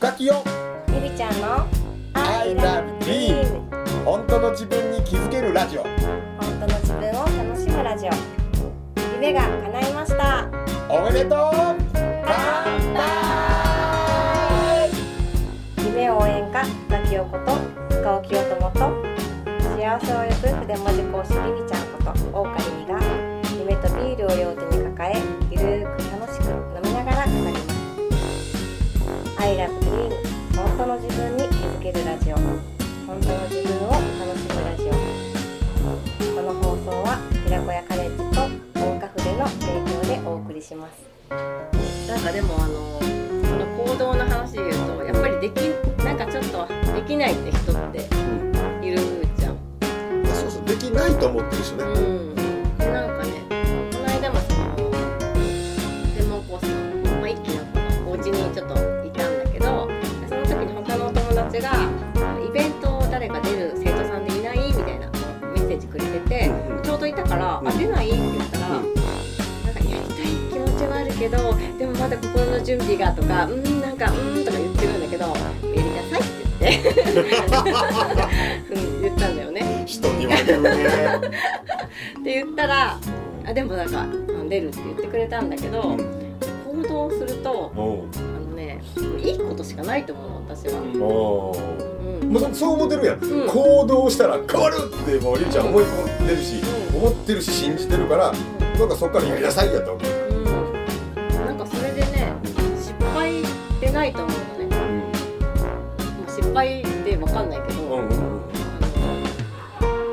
ガキよ。ゆりちゃんの I love dream 本当の自分に気づけるラジオ。本当の自分を楽しむラジオ。夢が叶いました。おめでとう。乾杯。夢応援歌ガキヨこと塚尾清友と幸せを呼ぶ筆文字講師りみちゃんこと大岡りみが夢とビールを両手に I love dream 本当の自分に気づけるラジオ。本当の自分を楽しむラジオ。この放送は寺子屋カレッジと大岡筆の提供でお送りします。なんかでもあのその行動の話で言うとやっぱりできなんかちょっとできないって人っているじゃん。そうそうできないと思ってる人ね。うん。の準備がとかうんなんかうんとか言ってるんだけどやりなさいって言ってうん言ったんだよね。人には言うね。って言ったらあでもなんかあ出るって言ってくれたんだけど行動するとあのねいいことしかないと思うの私は。おう。そう思ってるやん、うん。行動したら変わるってもうりりちゃん思い込んでるし、うん。思ってるし信じてるからなんかそっからやりなさいやと思う、うかんないけど、うんうん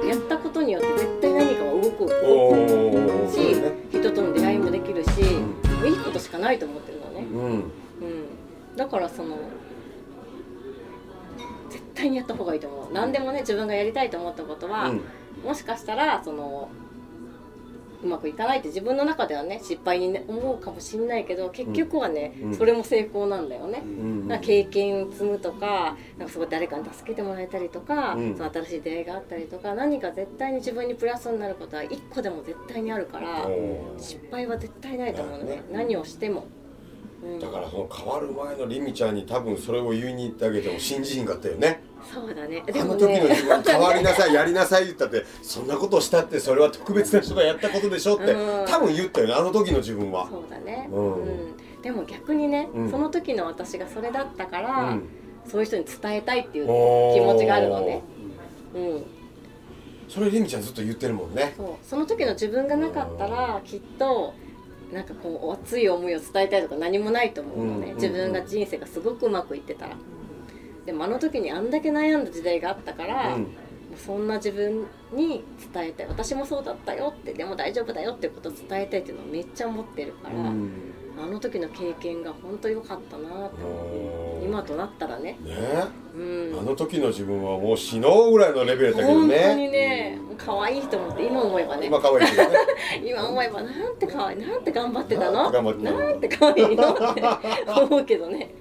やったことによって絶対何かは動くお動ーくし、ね。人との出会いもできるし、ん。いいことしかないと思ってるのね、うん。うん、だからその絶対にやった方がいいと思う。何でもね自分がやりたいと思ったことは、うん。もしかしたらそのうまくいかないって自分の中ではね失敗に、ね、思うかもしんないけど結局はね、うん。それも成功なんだよね。うん。なんか経験を積むとかなんかそ誰かに助けてもらえたりとか、うん。その新しい出会いがあったりとか何か絶対に自分にプラスになることは一個でも絶対にあるから失敗は絶対ないと思うのね。なるほ何をしても。うん、だからその変わる前のりみちゃんに多分それを言いに行ってあげても信じひんかったよね。そうだね。あの時の自分変わりなさい やりなさい言ったってそんなことをしたってそれは特別な人がやったことでしょってうん。多分言ったよねあの時の自分は。そうだね、うん。うん。でも逆にね、うん。その時の私がそれだったから、うん。そういう人に伝えたいっていう気持ちがあるのね。うん、それりみちゃんずっと言ってるもんね。そう。その時の自分がなかったらきっとなんかこう熱い思いを伝えたいとか何もないと思うのね、うん自分が人生がすごくうまくいってたら。でもあの時にあんだけ悩んだ時代があったから、うん。もうそんな自分に伝えたい。私もそうだったよってでも大丈夫だよってことを伝えたいっていうのをめっちゃ思ってるから、うん。あの時の経験が本当良かったなって思う今となったらね、ね。うん、あの時の自分はもう死のうぐらいのレベルだけど本当ねにね可愛いと思って今思えばね。今可愛いけどね。今思えばなんて可愛いなんて頑張ってたの？なんて頑張ってたの？なんて可愛いの？って思うけどね、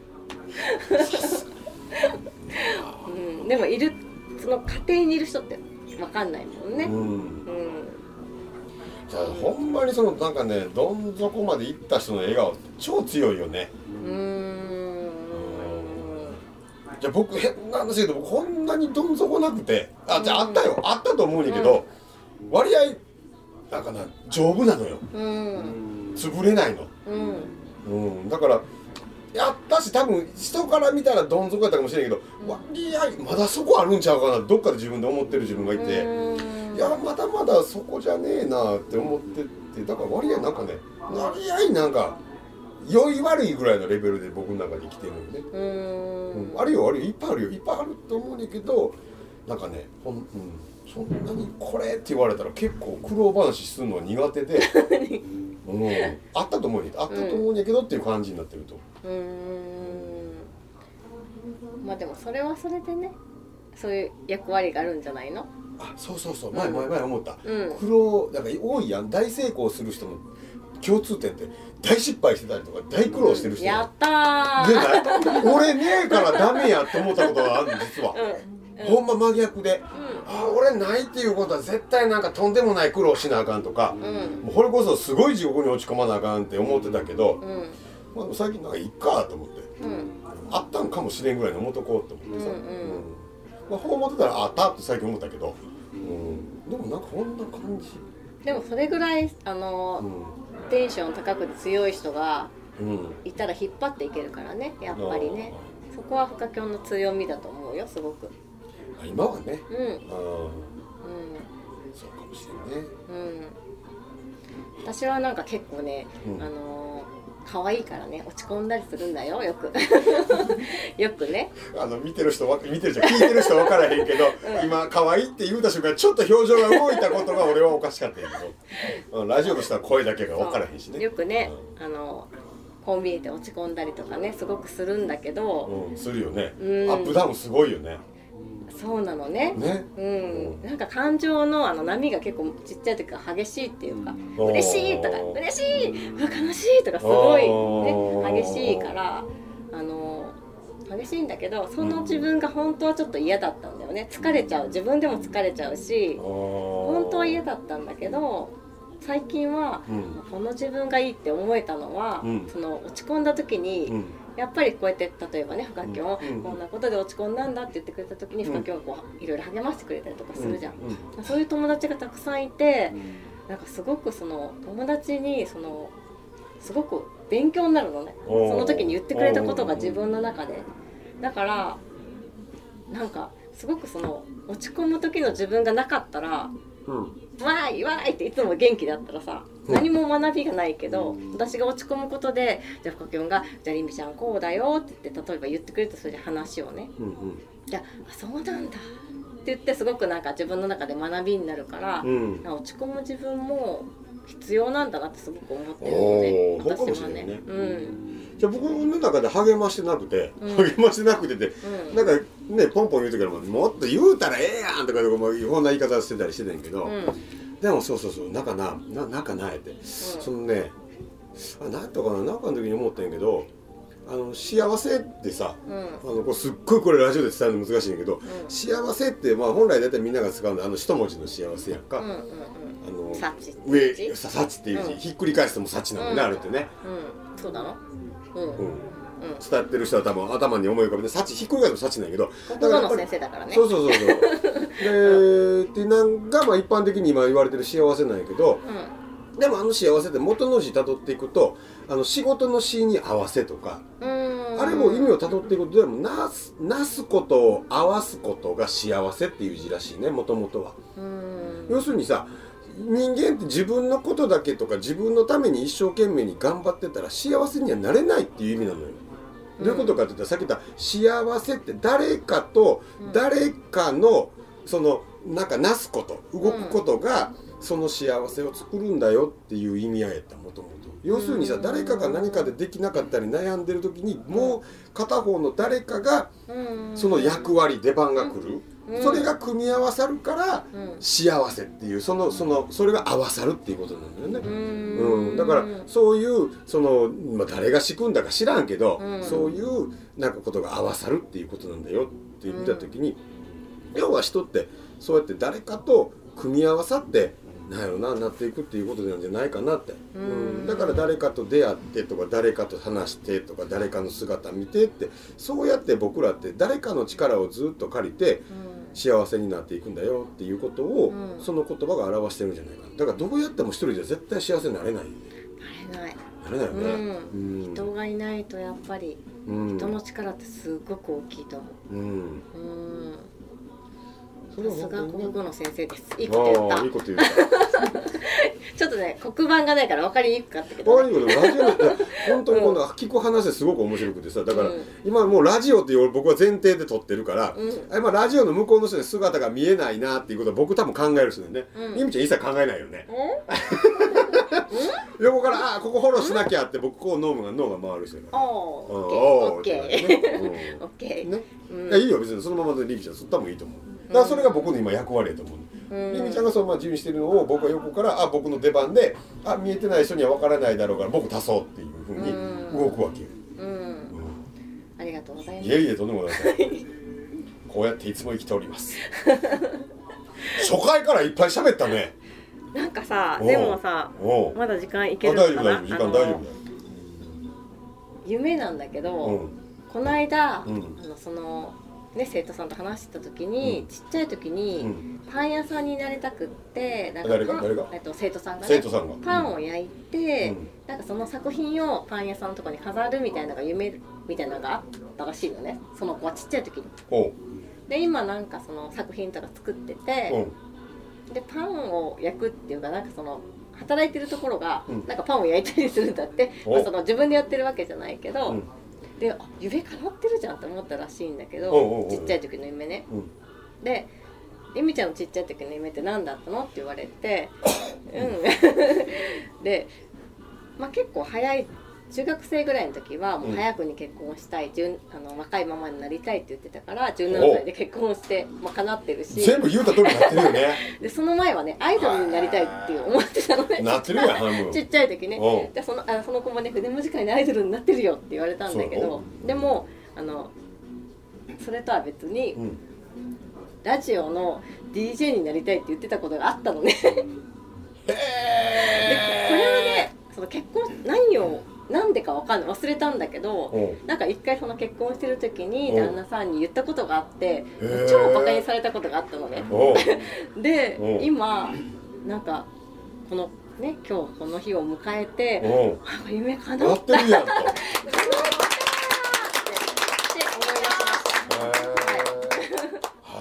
うん、でもいるその家庭にいる人って分かんないもんね。うん。うん。じゃあほんまにそのなんかねどん底まで行った人の笑顔超強いよね。うーんじゃあ僕変な話だけど僕こんなにどん底なくてあじゃああったよ。あったと思うんだけど、割合なんかな丈夫なのよ。うん。潰れないの。うん。うん。だからやったし多分人から見たらどん底やったかもしれんけど、割合まだそこあるんちゃうかなどっかで自分で思ってる自分がいて、うん。いやまだまだそこじゃねえなって思ってってだから割合なんかね割合なんか良い悪いぐらいのレベルで僕の中で生きてるよね、うん。ん、あるよあるよ。いっぱいあるよ。いっぱいあると思うんだけどなんかねほん、うん、そんなにこれって言われたら結構苦労話するのは苦手で、うん、あったと思うん。やあったと思うんやけどっていう感じになってると、うーん。まあでもそれはそれでねそういう役割があるんじゃないの？あそうそうそう。前前前思った、うん。苦労なんか多いやん。大成功する人の共通点って大失敗してたりとか大苦労してる人やったー。で俺ねえからダメやって思ったことがあるの実は、うん。ほんま真逆で、うあ俺ないっていうことは絶対なんかとんでもない苦労しなあかんとか、ん。うんこれこそすごい地獄に落ち込まなあかんって思ってたけど、うん。まあ、最近なんかいっかと思ってうん。あったんかももしれんぐらいの思っとこうって思ってさ、うんうん。まあ、こう思ってたらあったって最近思ったけど、うん、でもなんかこんな感じでもそれぐらいあの、テンション高くて強い人がうん、うん、いたら引っ張っていけるからねやっぱりね。そこはフカキョンの強みだと思うよすごく。あ今はね。うん。うん。そうかもしれんね。うん。私はなんか結構ね、うん。あのー可愛いからね落ち込んだりするんだよよく。よくね。あの見てる人わ見てる人聞いてる人分からへんけど、今可愛いって言うた瞬間ちょっと表情が動いたことが俺はおかしかったけど、うん、ラジオの人は声だけが分からへんしね。よくね、あのこう見えて落ち込んだりとかねすごくするんだけど、うん、するよね、うん。アップダウンすごいよねそうなのね。ね。うん、なんか感情のあの波が結構ちっちゃい時から激しいっていうかおー嬉しいとか嬉しいうわ悲しいとかすごい、ね、激しいからあの激しいんだけどその自分が本当はちょっと嫌だったんだよね。疲れちゃう。自分でも疲れちゃうし本本当は嫌だったんだけど最近はうん。この自分がいいって思えたのは、うん。その落ち込んだ時に、うんやっぱりこうやって例えばねフカキョン、うん。こんなことで落ち込んだんだって言ってくれた時にうん。フカキョンがこういろいろ励ましてくれたりとかするじゃん、うんそういう友達がたくさんいてなんかすごくその友達にそのすごく勉強になるのね。その時に言ってくれたことが自分の中で。だからなんかすごくその落ち込む時の自分がなかったらうん「わーいわーい!」っていつも元気だったらさうん何も学びがないけど私が落ち込むことでじゃあフカキョンが「じゃありみちゃんこうだよ」って言って例えば言ってくれたそれで話をね。うんじゃあそうなんだ。って言ってすごくなんか自分の中で学びになるから、うん。落ち込む自分も必要なんだなってすごく思ってるのでおーそうかもし私はね。うん。じゃあ僕の中で励ましてなくて、うん。励ましてなくててうん。なんかねポンポン言う時からももっと言うたらええやんとかもうこんな言い方してたりしてたんやけど、うんでもそうそうそうなんかなななんかないって、そのねあなんとかななんかの時に思ったんやけどあの幸せってさうん。あのこれすっごいこれラジオで伝えるの難しいんやけど、うん。幸せってまあ本来大体みんなが使うのはあの一文字の幸せやんか、うんうんあのうんサチって上さ幸っていう字、うん。ひっくり返しても幸なのね、うん。あるってね、うん。そうなの？うんうん、うん伝ってる人は多分頭に思い浮かべて幸ひっくり返しても幸なんやけど国語の先生だからね。そうそうそうそう。でってなんがまあ一般的に今言われてる幸せなんやけどでもあの幸せって元の字たどっていくとあの仕事の詩に合わせとか、うん。うんあれも意味をたどっていくとでもなすなすことを合わすことが幸せっていう字らしいねもともとは。うん。要するにさ人間って自分のことだけとか自分のために一生懸命に頑張ってたら幸せにはなれないっていう意味なのよ。どういうことかって言ったらさっき言った幸せって誰かと誰かのそのなんかなすこと動くことがその幸せを作るんだよっていう意味合いやったもともと要するにさうん。誰かが何かでできなかったり悩んでる時にもう片方の誰かがうん。その役割出番が来る。うんそれが組み合わさるからうん。幸せっていうそのそのそれが合わさるっていうことなんだよね。うん。うん、だからそういうその、まあ、誰が仕組んだか知らんけど、うん。そういうなんかことが合わさるっていうことなんだよって見た時に、要は人ってそうやって誰かと組み合わさってなんやろななっていくっていうことなんじゃないかなって、うん。だから誰かと出会ってとか誰かと話してとか誰かの姿見てってそうやって僕らって誰かの力をずっと借りて幸せになっていくんだよっていうことを、うん。その言葉が表してるんじゃないかな。だからどうやっても一人じゃ絶対幸せになれないなれない。なれないよね、ううん。人がいないとやっぱりうん。人の力ってすごく大きいと思う。ん。ううん。それさすが国語の先生です。いいこと言った。いいこと言った。ちょっとね黒板がないから分かりにくかったけど、ああいね、いことラジオって本当にこの聞く話すごく面白くてさだから、うん。今もうラジオって僕は前提で撮ってるから、うん。あ今ラジオの向こうの人に姿が見えないなっていうことは僕多分考える人だよね、うん。ゆみちゃん一切考えないよね。うん？横からああここフォローしなきゃって僕こう脳が脳が回る人だからおうん。ーオッケー。オッケー。ね。いやいいよ別にそのままでリミちゃんそ多分いいと思うだからそれが僕の今役割やと思う、うん。リミちゃんがそのまま自由にしてるのを僕は横からあ僕の出番であ見えてない人には分からないだろうから僕足そうっていうふうに動くわけよ、うん。うんありがとうございます。いえいえとんでもござい。ませんこうやっていつも生きております。初回からいっぱい喋ったね。なんかさでもさまだ時間いあける大丈夫大丈夫。時間大丈夫。だよ夢なんだけど、うん。この間、うん。あのそのね生徒さんと話してた時に、うん。ちっちゃい時に、うん。パン屋さんになりたくってなんパン誰が誰が？えっと、生徒さんがねさんが。パンを焼いて、うん。なんかその作品をパン屋さんのとこに飾るみたいなのが夢みたいなのがあったらしいのね。その子はちっちゃい時に。で今なんかその作品とか作ってて、でパンを焼くっていうかなんかその働いてるところが、うん。なんかパンを焼いたりするんだって、おまあその自分でやってるわけじゃないけど、うんであ夢叶ってるじゃんって思ったらしいんだけどちっちゃい時の夢ね。うんで「ゆみちゃんのちっちゃい時の夢って何だったの?」って言われて うん で、まあ、結構早い中学生ぐらいの時はもう早くに結婚したい、順あの若いままになりたいって言ってたから17歳で結婚して、まあ、叶ってるし。全部言うた通りになってるよね。でその前はねアイドルになりたいっていう思ってたのね。なってるやんちっちゃい時ね。でそのあその子もね筆文字会でアイドルになってるよって言われたんだけどでもあのそれとは別にうん。ラジオの DJ になりたいって言ってたことがあったのね。でこれはへねその結婚何をなんでかわかんない。忘れたんだけどなんか一回その結婚してる時にう。ん旦那さんに言ったことがあって超バカにされたことがあったのね。でう。ん今なんかこのね今日この日を迎えて夢叶なっ ったって思い出しました。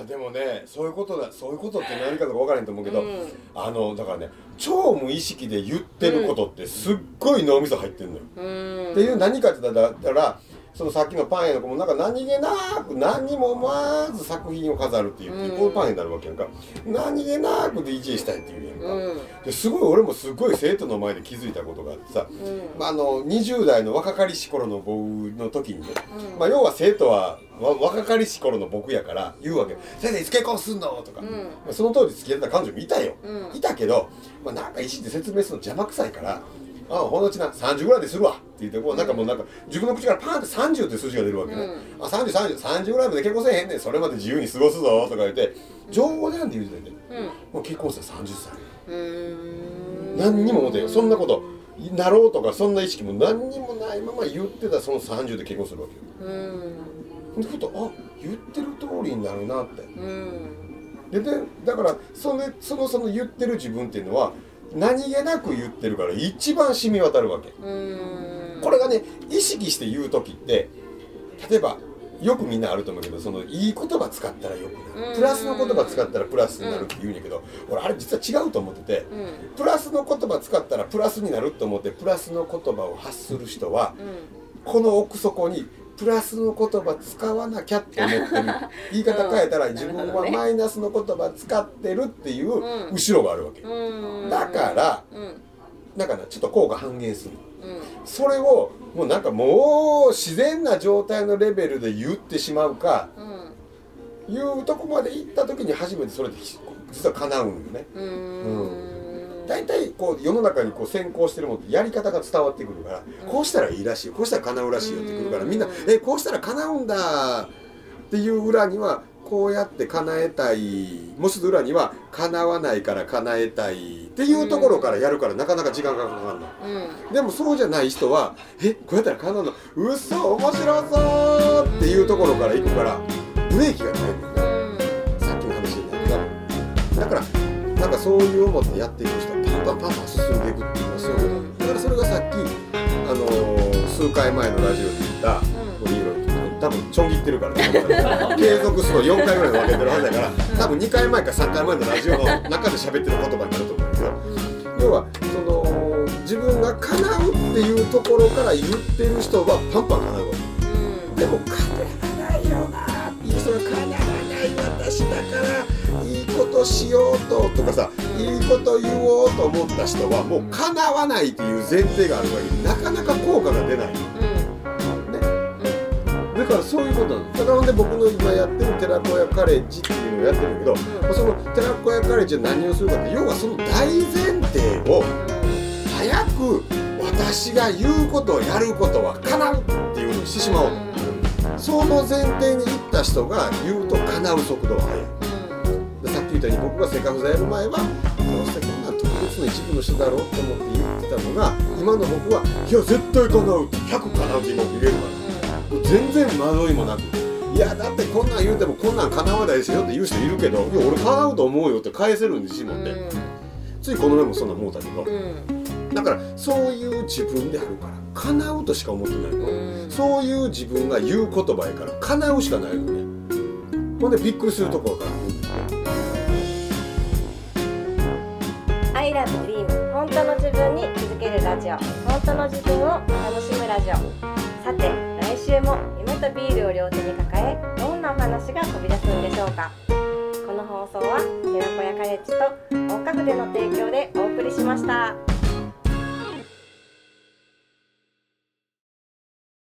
あでもねそういうことだそういうことって何かとか分からへんと思うけど、うん。あのだからね超無意識で言ってることってすっごい脳みそ入ってんのよ、うん。っていう何かって言ったらそのさっきのパン屋の子もなんか何気なく何にも思わず作品を飾るっていう、うん。こういうパン屋になるわけやんか。何気なく DJ したいっていうやんか、うん。ですごい俺もすごい生徒の前で気づいたことがあってさ、うん。まあ、あの20代の若かりし頃の僕の時にね、うん。まあ、要は生徒はわ若かりし頃の僕やから言うわけ「先生いつ結婚すんの?」とか、うん。まあ、その当時付き合ってた彼女もいたよ、うん。いたけど、まあ、なんか石って説明するの邪魔くさいから「あほんのうちな30ぐらいでするわ」って言ってこうなんかもうなんか自分の口からパーンって30って数字が出るわけね「あ303030ぐらいまで結婚せえへんねん。それまで自由に過ごすぞ」とか言って冗談で言うててねうん。もう結婚したら30歳。何にも思ってん。よそんなことなろうとかそんな意識も何にもないまま言ってたその30で結婚するわけよ。うん。でふとあ言ってる通りになるなって。うん。ででだからそのそのその言ってる自分っていうのは何気なく言ってるから一番染み渡るわけ。うん。これがね意識して言う時って例えばよくみんなあると思うけどそのいい言葉使ったらよくなうん。るプラスの言葉使ったらプラスになるって言うんやけど俺あれ実は違うと思っててうん。プラスの言葉使ったらプラスになると思ってプラスの言葉を発する人はうん。この奥底にプラスの言葉使わなきゃって思ってる。言い方変えたら うん。自分はマイナスの言葉使ってるっていううん。後ろがあるわけ。うん。だからうん。だからちょっと効果半減する。うん。それをもうなんかもう自然な状態のレベルで言ってしまうかうん。いうとこまで行った時に初めてそれって実は叶うんよね。うーん大体こう世の中にこう先行してるものってやり方が伝わってくるから、うん。こうしたらいいらしいよ。こうしたら叶うらしいよってくるから、うん。みんな「えこうしたら叶うんだ」っていう裏にはこうやって叶えたいもう一つ裏には叶わないから叶えたいっていうところからやるからなかなか時間がかかるの。うん。でもそうじゃない人は「えこうやったら叶うの？うっそ面白そう!」っていうところから行くからブレーキがないのよ。うん。さっきの話になっただからなんかそういう思ってやっていく人はパンパンパンパン進んでいくっていうのはそういうことだからそれがさっき、あのー数回前のラジオで言った、これいろいろ多分ちょん切ってるからね。継続すごい4回ぐらい分けてるはずだから多分2回前か3回前のラジオの中で喋ってる言葉になると思うんだけど要はその自分が叶うっていうところから言ってる人はパンパン叶うわけ。でも叶わないよなっていう人が叶わない私だからいいしようととかさいいこと言おうと思った人はもう叶わないっていう前提があるわけでなかなか効果が出ない。ね。だからそういうことなん。ですだからほん。で僕の今やってる寺子屋カレッジっていうのをやってるけど、その寺子屋カレッジは何をするかって要はその大前提を早く私が言うことをやることは叶うっていうふうにしてしまおうと。その前提に行った人が言うと叶う速度は速いたように僕がセカフザやる前はどうせこんなん特別の一部の人だろうって思って言ってたのが今の僕はいや絶対叶うって100叶うって今言えるから。全然惑いもなく。いやだってこんなん言うてもこんなん叶わないですよって言う人いるけどいや俺叶うと思うよって返せるんですもんね、ついこの前もそんな思うたけど、だからそういう自分であるから叶うとしか思ってないの、そういう自分が言う言葉やから叶うしかないのね。ほんでびっくりするところから「I love dream 本当の自分に気づけるラジオ。本当の自分を楽しむラジオ」さて来週も夢とビールを両手に抱えどんなお話が飛び出すんでしょうか。この放送は寺子屋カレッジと大家具での提供でお送りしました。